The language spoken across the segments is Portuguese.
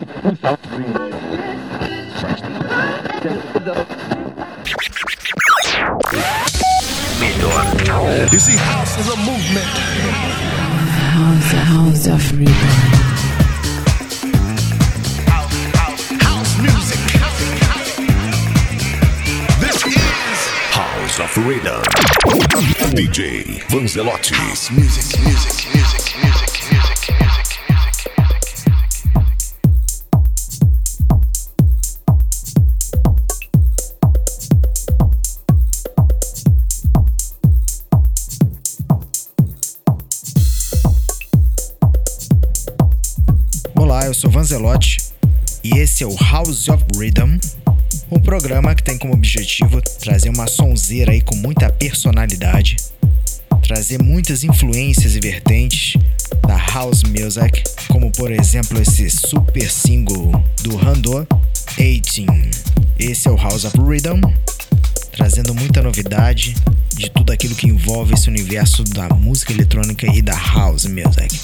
You see, house is a movement. House, house of rhythm. House music. This is House of Rhythm. DJ Vanzelotti. house music, music, music, music, Vanzelotti e esse é o House of Rhythm, um programa que tem como objetivo trazer uma sonzeira aí com muita personalidade, trazer muitas influências e vertentes da house music, como por exemplo esse super single do Randô, 18. Esse é o House of Rhythm, trazendo muita novidade de tudo aquilo que envolve esse universo da música eletrônica e da house music.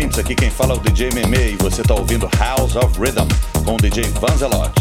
Ouvintes, aqui quem fala é o DJ Meme e você está ouvindo House of Rhythm com o DJ Vanzelotti.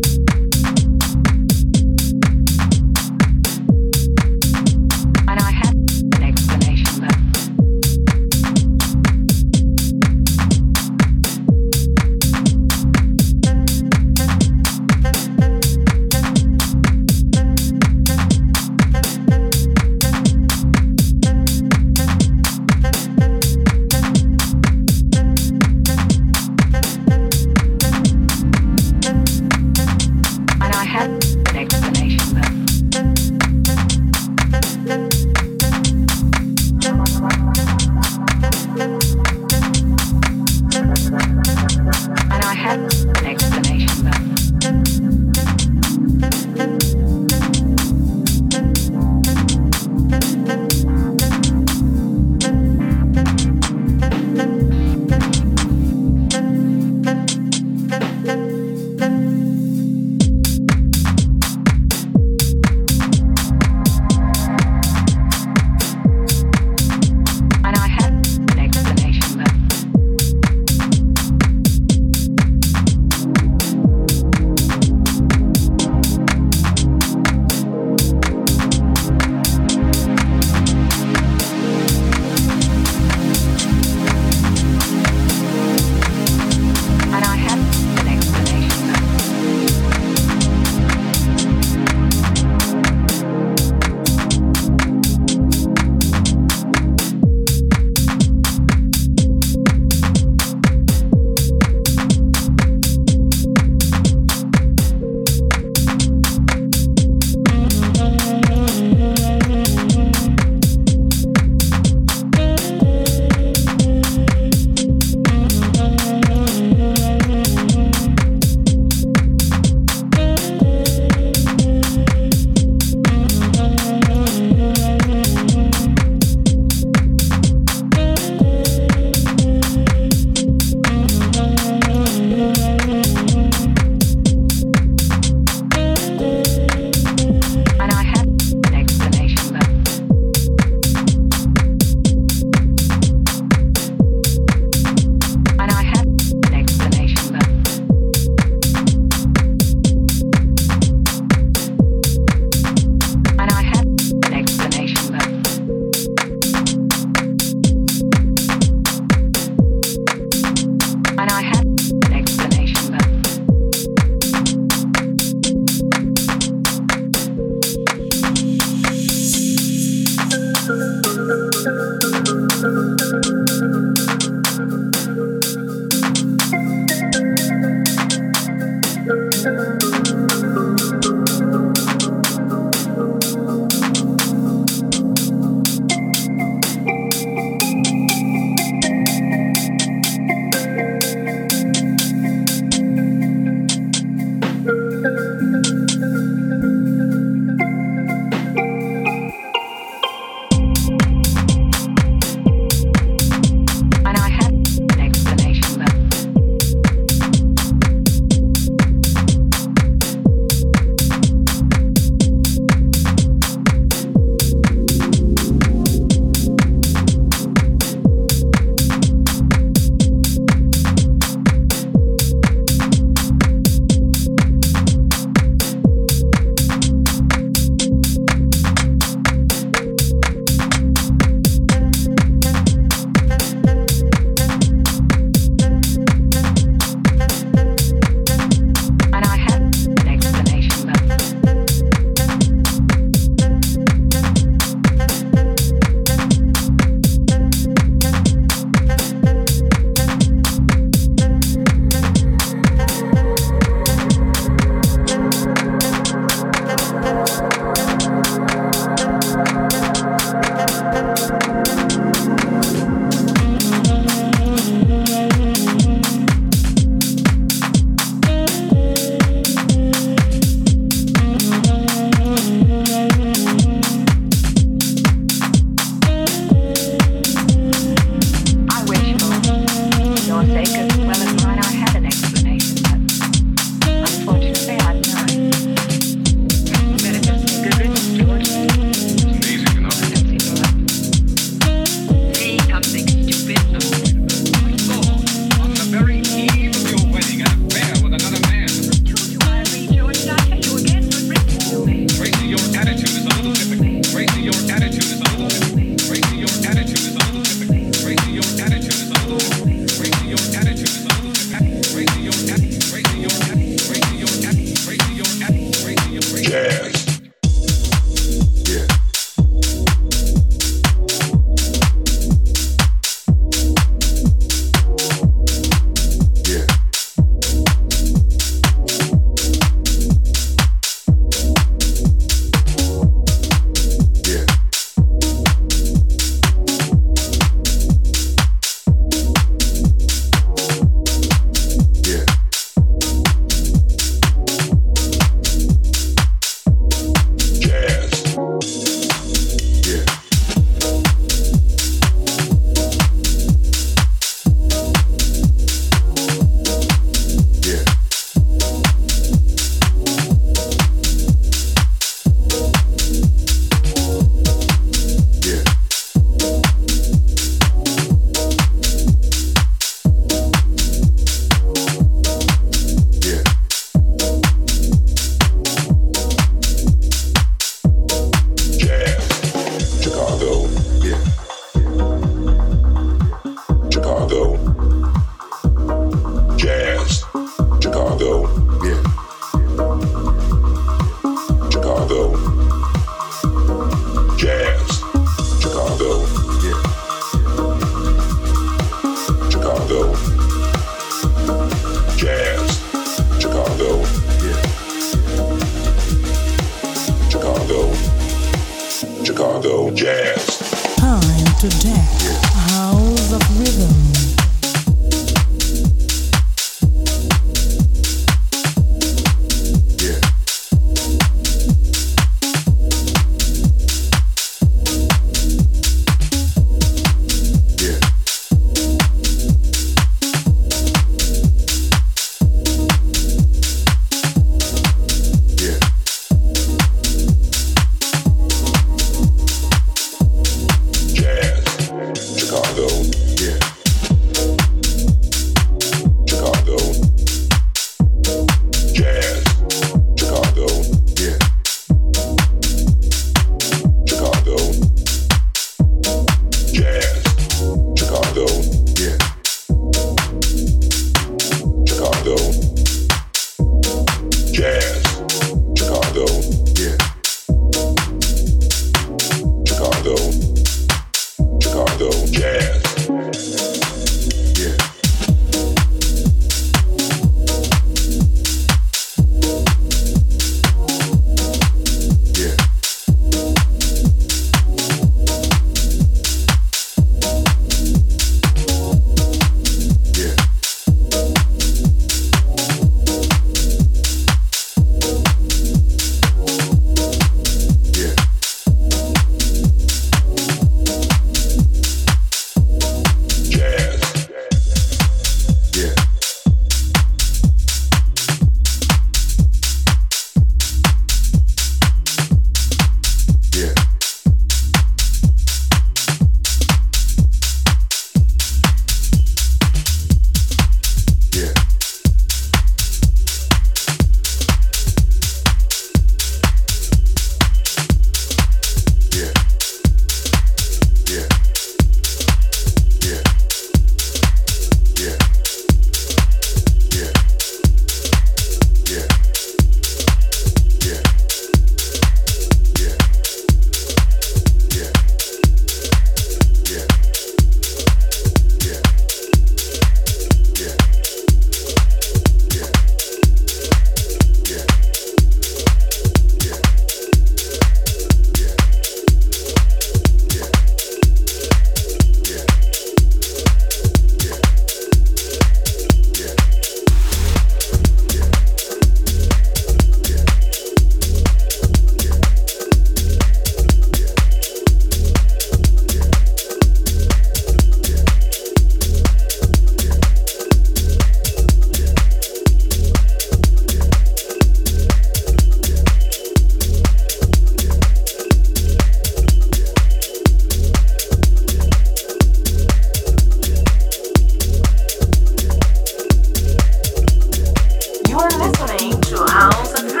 You are listening to House and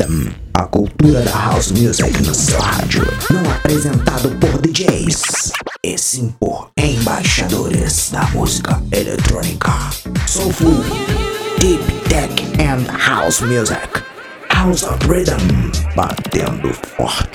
Rhythm, a cultura da house music no seu rádio. Não apresentado por DJs, e sim por embaixadores da música eletrônica. Soulful, Deep Tech and House Music. House of Rhythm, batendo forte.